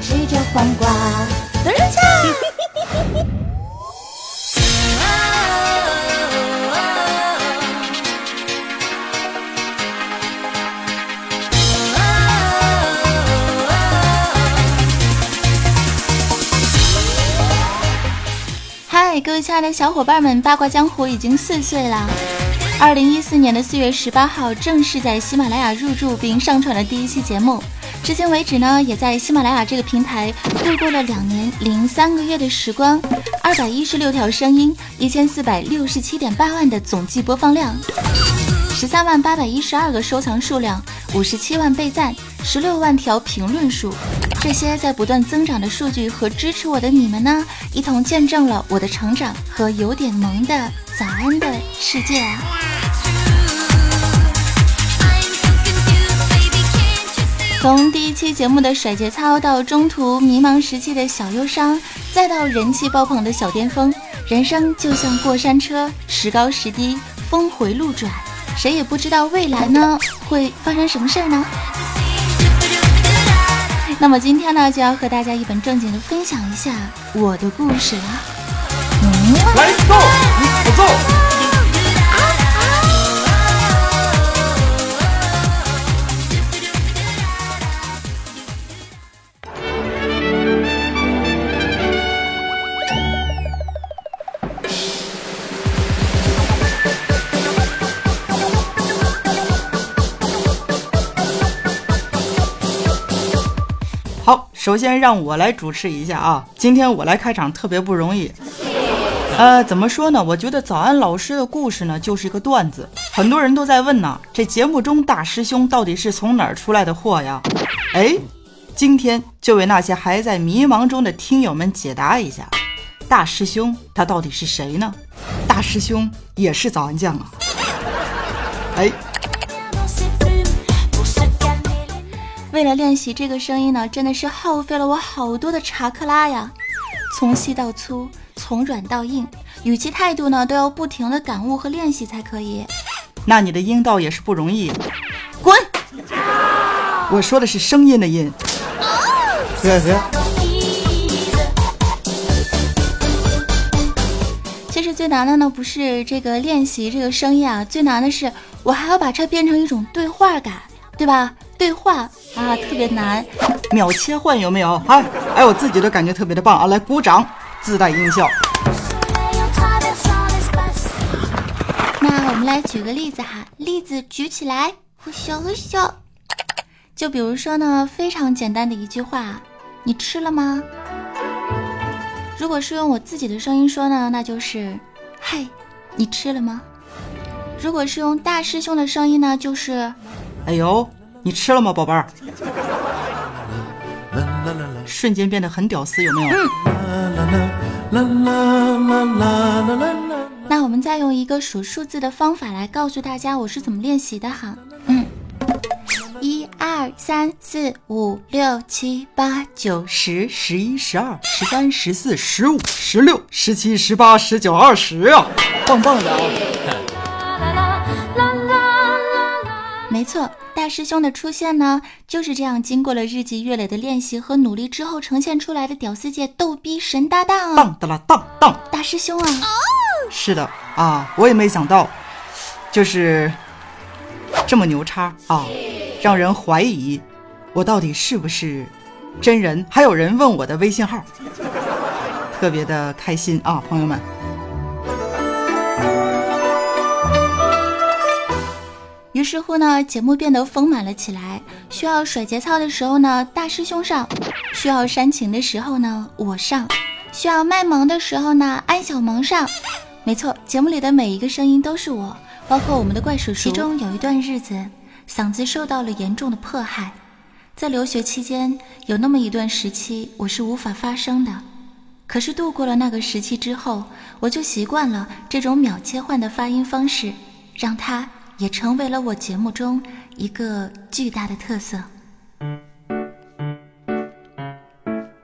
吃着黄瓜。等一下。嗨，各位亲爱的小伙伴们，八卦江湖已经四岁了。二零一四年的四月十八号，正式在喜马拉雅入驻并上传了第一期节目。至今为止呢，也在喜马拉雅这个平台度过了两年零三个月的时光，二百一十六条声音，一千四百六十七点八万的总计播放量，十三万八百一十二个收藏数量，五十七万被赞，十六万条评论数。这些在不断增长的数据和支持我的你们呢，一同见证了我的成长和有点萌的早安的世界啊！从第一期节目的甩节操，到中途迷茫时期的小忧伤，再到人气爆棚的小巅峰，人生就像过山车，时高时低，峰回路转，谁也不知道未来呢会发生什么事儿呢？那么今天呢，就要和大家一本正经的分享一下我的故事了。Let's go，你不走。首先让我来主持一下啊，今天我来开场特别不容易。呃，怎么说呢？我觉得早安老师的故事呢，就是一个段子。很多人都在问呢，这节目中大师兄到底是从哪儿出来的货呀？哎，今天就为那些还在迷茫中的听友们解答一下，大师兄他到底是谁呢？大师兄也是早安酱啊！哎，为了练习这个声音呢，真的是耗费了我好多的查克拉呀，从细到粗。从软到硬，语气态度呢都要不停的感悟和练习才可以。那你的音道也是不容易，滚！我说的是声音的音。呵呵。其实最难的呢不是这个练习这个声音啊，最难的是我还要把这变成一种对话感，对吧？对话啊，特别难。秒切换有没有？哎哎，我自己都感觉特别的棒啊！来鼓掌。自带音效。那我们来举个例子哈，例子举起来，呼咻呼咻。就比如说呢，非常简单的一句话，你吃了吗？如果是用我自己的声音说呢，那就是嗨，你吃了吗？如果是用大师兄的声音呢，就是哎呦，你吃了吗，宝贝儿？瞬间变得很屌丝，有没有？那我们再用一个数数字的方法来告诉大家我是怎么练习的哈。嗯，一二三四五六七八九十十一十二十三十四十五十六十七十八十九二十啊，棒棒的啊！没错。大师兄的出现呢，就是这样经过了日积月累的练习和努力之后呈现出来的屌丝界逗逼神搭档啊！当的啦当当，大师兄啊！是的啊，我也没想到，就是这么牛叉啊，让人怀疑我到底是不是真人。还有人问我的微信号，特别的开心啊，朋友们。于是乎呢，节目变得丰满了起来。需要甩节操的时候呢，大师兄上；需要煽情的时候呢，我上；需要卖萌的时候呢，安小萌上。没错，节目里的每一个声音都是我，包括我们的怪叔叔。其中有一段日子，嗓子受到了严重的迫害。在留学期间，有那么一段时期，我是无法发声的。可是度过了那个时期之后，我就习惯了这种秒切换的发音方式，让它。也成为了我节目中一个巨大的特色。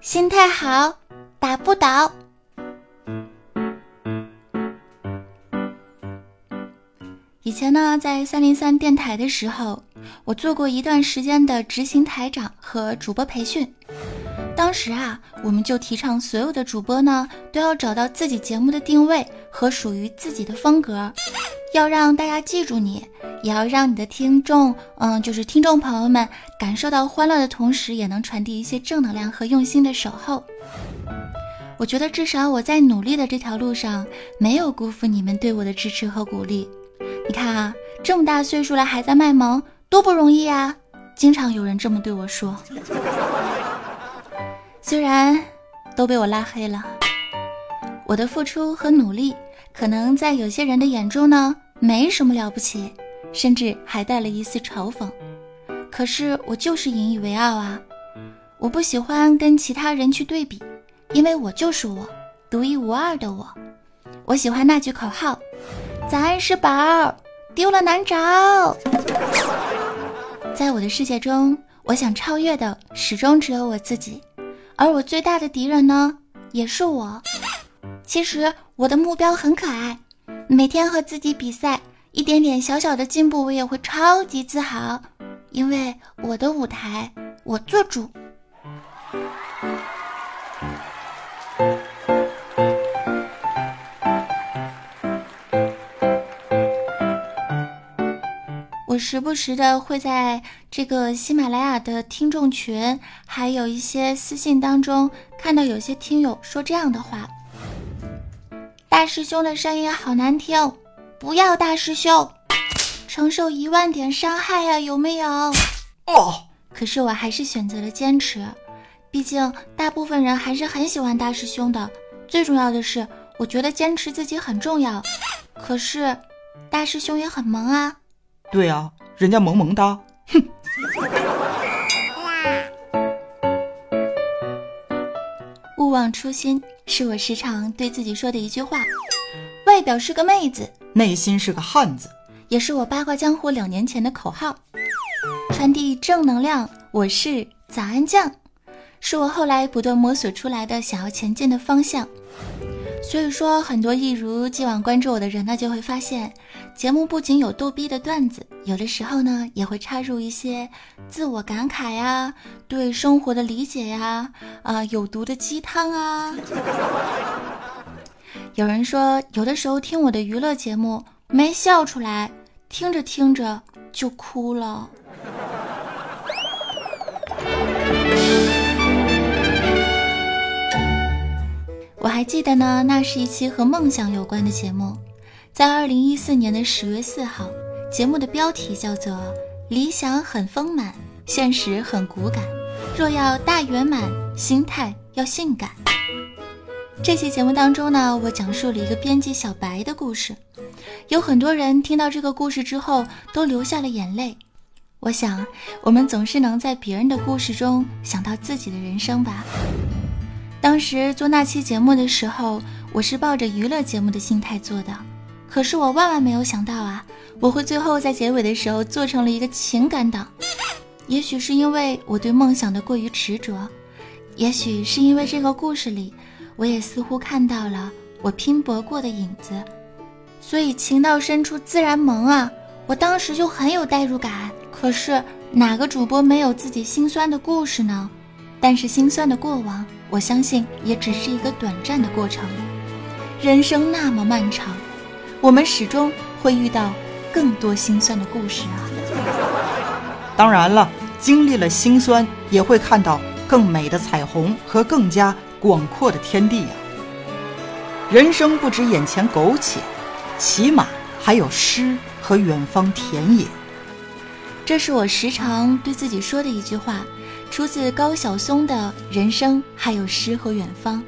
心态好，打不倒。以前呢，在三零三电台的时候，我做过一段时间的执行台长和主播培训。当时啊，我们就提倡所有的主播呢，都要找到自己节目的定位和属于自己的风格，要让大家记住你，也要让你的听众，嗯，就是听众朋友们感受到欢乐的同时，也能传递一些正能量和用心的守候。我觉得至少我在努力的这条路上，没有辜负你们对我的支持和鼓励。你看啊，这么大岁数了还在卖萌，多不容易啊！经常有人这么对我说。虽然都被我拉黑了，我的付出和努力，可能在有些人的眼中呢，没什么了不起，甚至还带了一丝嘲讽。可是我就是引以为傲啊！我不喜欢跟其他人去对比，因为我就是我，独一无二的我。我喜欢那句口号：“早安是宝，丢了难找。”在我的世界中，我想超越的始终只有我自己。而我最大的敌人呢，也是我。其实我的目标很可爱，每天和自己比赛，一点点小小的进步，我也会超级自豪，因为我的舞台我做主。我时不时的会在这个喜马拉雅的听众群，还有一些私信当中，看到有些听友说这样的话：“大师兄的声音好难听，不要大师兄，承受一万点伤害呀，有没有？”哦，可是我还是选择了坚持，毕竟大部分人还是很喜欢大师兄的。最重要的是，我觉得坚持自己很重要。可是，大师兄也很萌啊。对啊，人家萌萌哒，哼！忘初心是我时常对自己说的一句话。外表是个妹子，内心是个汉子，也是我八卦江湖两年前的口号。传递正能量，我是早安酱，是我后来不断摸索出来的想要前进的方向。所以说，很多一如既往关注我的人呢，就会发现，节目不仅有逗逼的段子，有的时候呢，也会插入一些自我感慨呀、对生活的理解呀、啊有毒的鸡汤啊。有人说，有的时候听我的娱乐节目没笑出来，听着听着就哭了。我还记得呢，那是一期和梦想有关的节目，在二零一四年的十月四号，节目的标题叫做《理想很丰满，现实很骨感，若要大圆满，心态要性感》。这期节目当中呢，我讲述了一个编辑小白的故事，有很多人听到这个故事之后都流下了眼泪。我想，我们总是能在别人的故事中想到自己的人生吧。当时做那期节目的时候，我是抱着娱乐节目的心态做的，可是我万万没有想到啊，我会最后在结尾的时候做成了一个情感档。也许是因为我对梦想的过于执着，也许是因为这个故事里，我也似乎看到了我拼搏过的影子，所以情到深处自然萌啊！我当时就很有代入感。可是哪个主播没有自己心酸的故事呢？但是心酸的过往。我相信也只是一个短暂的过程。人生那么漫长，我们始终会遇到更多心酸的故事啊！当然了，经历了心酸，也会看到更美的彩虹和更加广阔的天地呀！人生不止眼前苟且，起码还有诗和远方田野。这是我时常对自己说的一句话。出自高晓松的人生，还有诗和远方。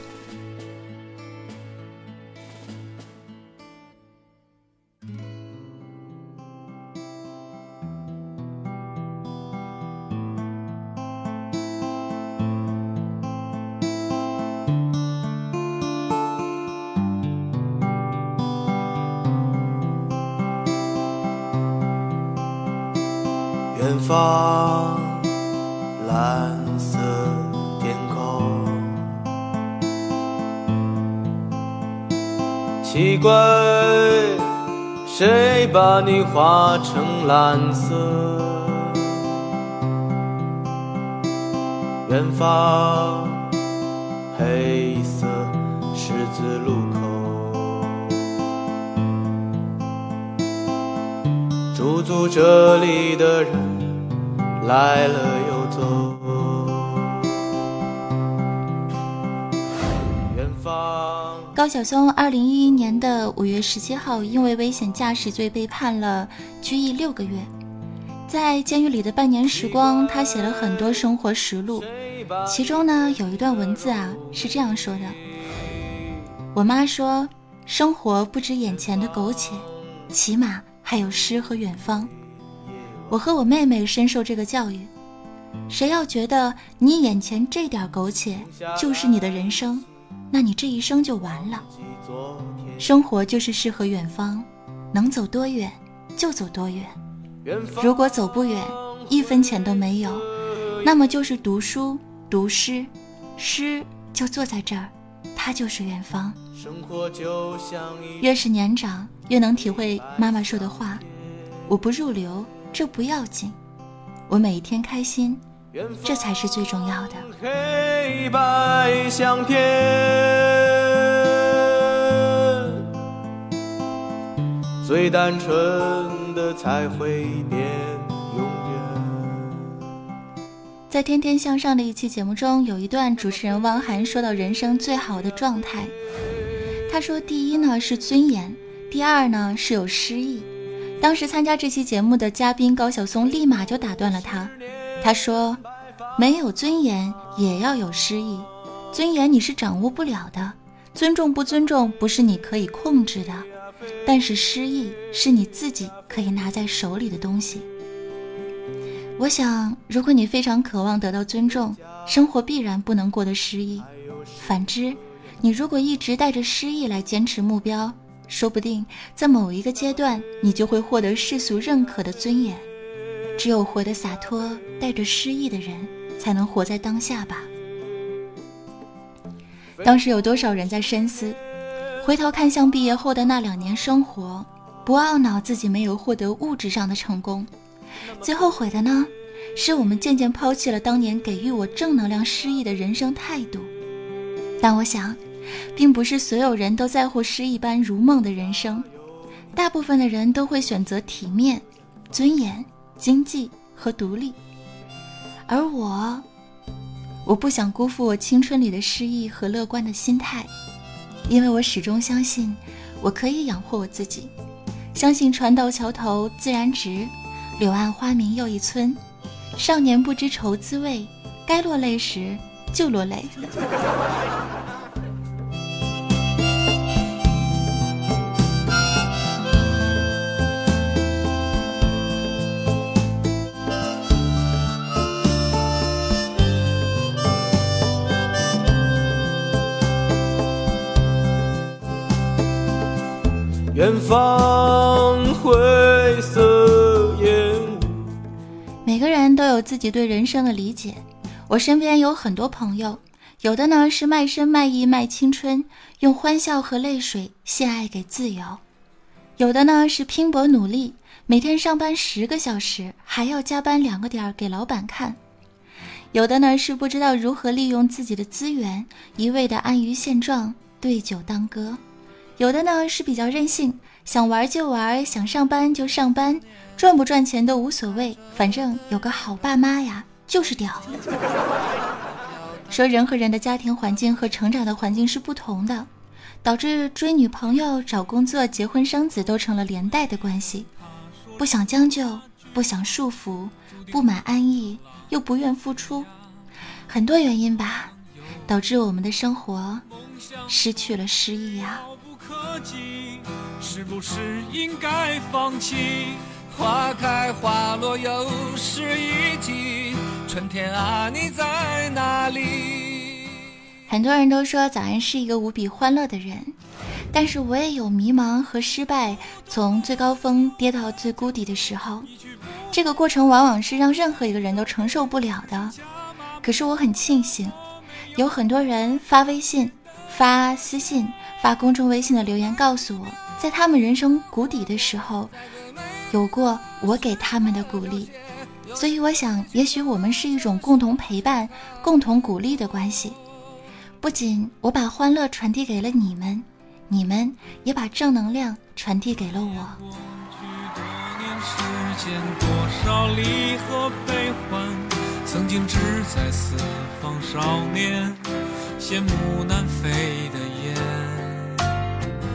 远方。蓝色天空奇怪谁把你画成蓝色？远方黑色十字路口。驻足这里的人来了高晓松二零一一年的五月十七号，因为危险驾驶罪被判了拘役六个月。在监狱里的半年时光，他写了很多生活实录，其中呢有一段文字啊是这样说的：“我妈说，生活不止眼前的苟且，起码还有诗和远方。我和我妹妹深受这个教育。谁要觉得你眼前这点苟且就是你的人生，那你这一生就完了。生活就是诗和远方，能走多远就走多远。”如果走不远，一分钱都没有，那么就是读书读诗，诗就坐在这儿，它就是远方。越是年长，越能体会妈妈说的话：我不入流，这不要紧，我每一天开心，这才是最重要的。黑白相片，最单纯。的才会变永远。在《天天向上》的一期节目中，有一段主持人汪涵说到人生最好的状态。他说：“第一呢是尊严，第二呢是有诗意。”当时参加这期节目的嘉宾高晓松立马就打断了他。他说：“没有尊严也要有诗意，尊严你是掌握不了的，尊重不尊重不是你可以控制的。”但是诗意是你自己可以拿在手里的东西。我想，如果你非常渴望得到尊重，生活必然不能过得诗意；反之，你如果一直带着诗意来坚持目标，说不定在某一个阶段，你就会获得世俗认可的尊严。只有活得洒脱、带着诗意的人，才能活在当下吧。当时有多少人在深思？回头看向毕业后的那两年生活，不懊恼自己没有获得物质上的成功，最后悔的呢，是我们渐渐抛弃了当年给予我正能量诗意的人生态度。但我想，并不是所有人都在乎诗一般如梦的人生，大部分的人都会选择体面、尊严、经济和独立。而我，我不想辜负我青春里的诗意和乐观的心态。因为我始终相信，我可以养活我自己，相信船到桥头自然直，柳暗花明又一村。少年不知愁滋味，该落泪时就落泪。远方灰色烟雾。每个人都有自己对人生的理解。我身边有很多朋友，有的呢是卖身卖艺卖青春，用欢笑和泪水献爱给自由；有的呢是拼搏努力，每天上班十个小时，还要加班两个点儿给老板看；有的呢是不知道如何利用自己的资源，一味的安于现状，对酒当歌。有的呢是比较任性，想玩就玩，想上班就上班，赚不赚钱都无所谓，反正有个好爸妈呀，就是屌。说人和人的家庭环境和成长的环境是不同的，导致追女朋友、找工作、结婚生子都成了连带的关系。不想将就，不想束缚，不满安逸，又不愿付出，很多原因吧，导致我们的生活失去了诗意呀。是不是应该放弃？花开花落又是一季，春天啊，你在哪里？很多人都说早安是一个无比欢乐的人，但是我也有迷茫和失败，从最高峰跌到最谷底的时候。这个过程往往是让任何一个人都承受不了的。可是我很庆幸，有很多人发微信、发私信。把公众微信的留言告诉我，在他们人生谷底的时候，有过我给他们的鼓励。所以我想，也许我们是一种共同陪伴、共同鼓励的关系。不仅我把欢乐传递给了你们，你们也把正能量传递给了我。曾经志在四方少年，羡慕南飞的。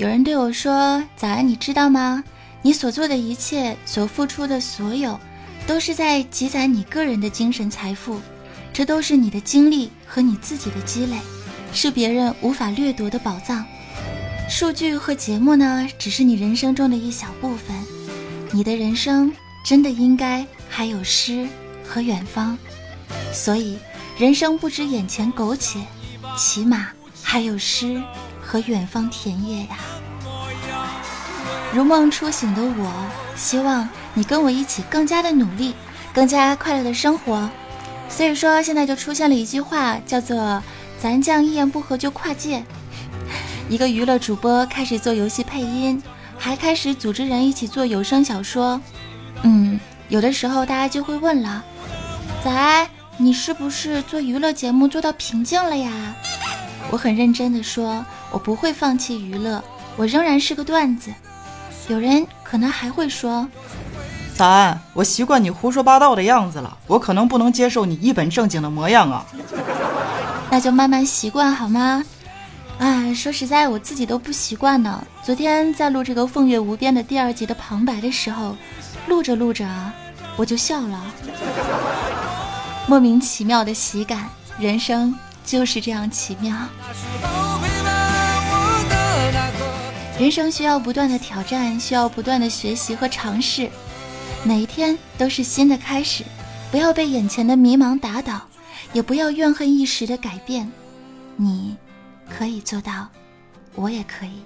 有人对我说：“早安，你知道吗？你所做的一切，所付出的所有，都是在积攒你个人的精神财富，这都是你的经历和你自己的积累，是别人无法掠夺的宝藏。”数据和节目呢，只是你人生中的一小部分。你的人生真的应该还有诗和远方，所以人生不止眼前苟且，起码还有诗和远方田野呀。如梦初醒的我，希望你跟我一起更加的努力，更加快乐的生活。所以说，现在就出现了一句话，叫做“咱将一言不合就跨界”。一个娱乐主播开始做游戏配音，还开始组织人一起做有声小说。嗯，有的时候大家就会问了：“仔，你是不是做娱乐节目做到瓶颈了呀？”我很认真的说：“我不会放弃娱乐，我仍然是个段子。”有人可能还会说：“咱，我习惯你胡说八道的样子了，我可能不能接受你一本正经的模样啊。”那就慢慢习惯好吗？哎，说实在，我自己都不习惯呢。昨天在录这个《风月无边》的第二集的旁白的时候，录着录着，我就笑了，莫名其妙的喜感。人生就是这样奇妙。人生需要不断的挑战，需要不断的学习和尝试，每一天都是新的开始。不要被眼前的迷茫打倒，也不要怨恨一时的改变。你。可以做到，我也可以。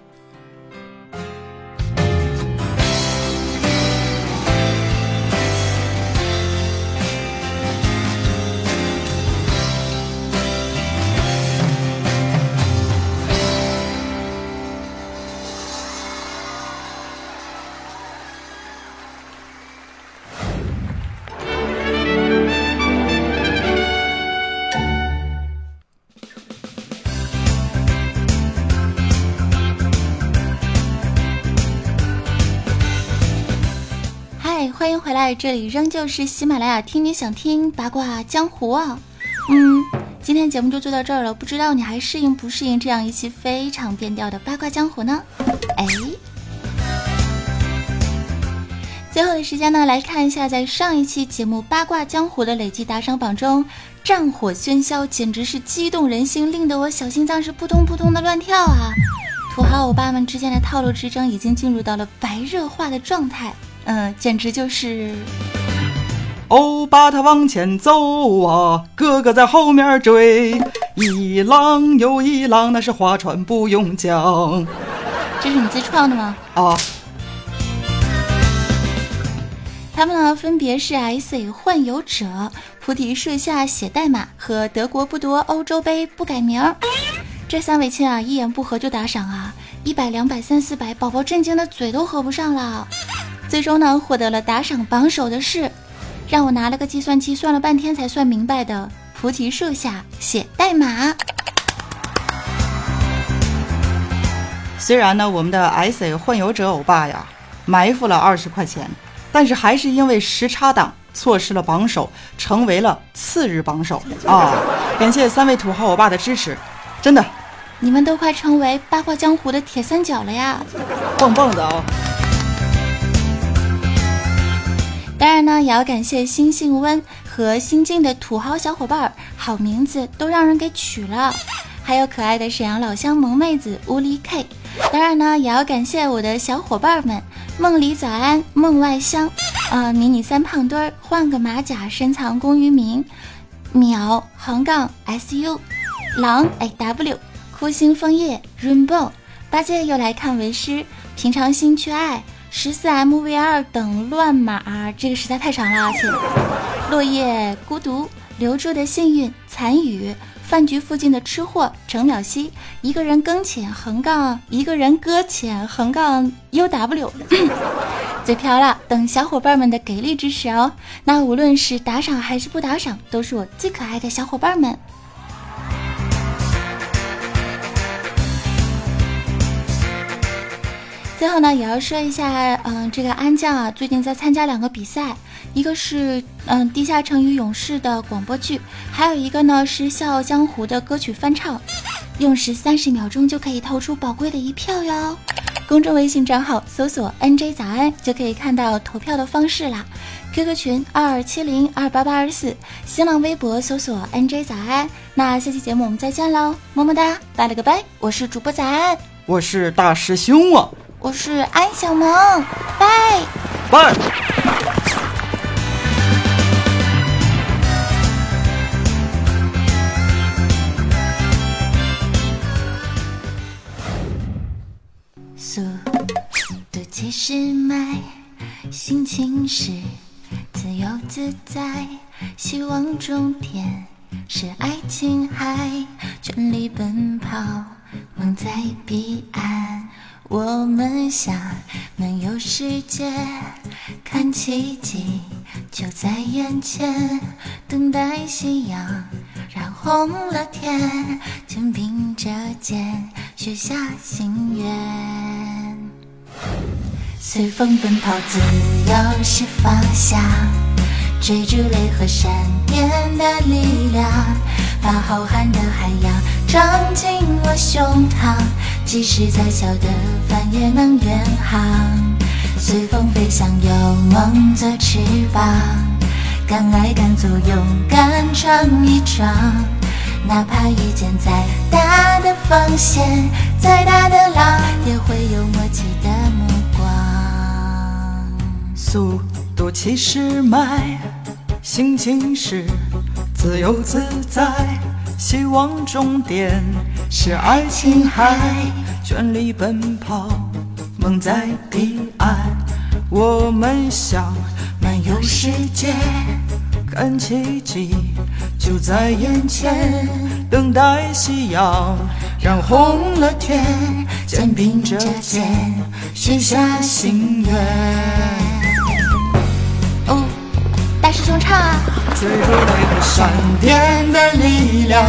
在，这里仍旧是喜马拉雅，听你想听八卦江湖啊。嗯，今天节目就做到这儿了，不知道你还适应不适应这样一期非常变调的八卦江湖呢？哎，最后的时间呢，来看一下在上一期节目八卦江湖的累计打赏榜中，战火喧嚣，简直是激动人心，令得我小心脏是扑通扑通的乱跳啊！土豪欧巴们之间的套路之争已经进入到了白热化的状态。嗯，简直就是欧巴他往前走啊，哥哥在后面追，一浪又一浪，那是划船不用桨。这是你自创的吗？啊。他们呢，分别是 S 幻游者、菩提树下写代码和德国不夺欧洲杯不改名。这三位亲啊，一言不合就打赏啊，一百、两百、三四百，宝宝震惊的嘴都合不上了。最终呢，获得了打赏榜首的是，让我拿了个计算器算了半天才算明白的菩提树下写代码。虽然呢，我们的 S A 幻游者欧巴呀，埋伏了二十块钱，但是还是因为时差党错失了榜首，成为了次日榜首啊！感谢三位土豪欧巴的支持，真的你们都快成为八卦江湖的铁三角了呀！棒棒的啊！当然呢，也要感谢新姓温和新晋的土豪小伙伴，好名字都让人给取了。还有可爱的沈阳老乡萌妹子乌力 K。当然呢，也要感谢我的小伙伴们：梦里早安、梦外香、呃迷你三胖墩儿、换个马甲深藏功与名、秒横杠 SU、狼 AW、枯心枫叶 Rainbow、八戒又来看为师、平常心去爱。十四 MV 二等乱码，这个实在太长了，且落叶孤独留住的幸运残雨饭局附近的吃货程淼熙一个人搁浅横杠一个人搁浅横杠 UW 嘴瓢了，等小伙伴们的给力支持哦。那无论是打赏还是不打赏，都是我最可爱的小伙伴们。最后呢，也要说一下，嗯，这个安酱啊，最近在参加两个比赛，一个是嗯《地下城与勇士》的广播剧，还有一个呢是《笑傲江湖》的歌曲翻唱，用时三十秒钟就可以投出宝贵的一票哟。公众微信账号搜索 “nj 早安”就可以看到投票的方式啦。QQ 群二二七零二八八二四，新浪微博搜索 “nj 早安”。那下期节目我们再见喽，么么哒，拜了个拜，我是主播早安，我是大师兄啊。我是安小萌，拜拜。速度七十迈，心情是自由自在，希望终点是爱琴海，全力奔跑，梦在彼岸。我们想漫游世界，看奇迹就在眼前，等待夕阳染红了天，肩并着肩许下心愿，随风奔跑，自由是方向，追逐雷和闪电的力量，把浩瀚的海洋装进我胸膛。即使再小的帆也能远航，随风飞翔，有梦做翅膀，敢爱敢做，勇敢闯一闯，哪怕遇见再大的风险，再大的浪，也会有默契的目光。速度七十迈，心情是自由自在，希望终点。是爱琴海，全力奔跑，梦在彼岸。我们想漫游世界，看奇迹就在眼前，等待夕阳染红了天，肩并着肩许下心愿。哦，大师兄唱啊！追逐那个闪电的力量。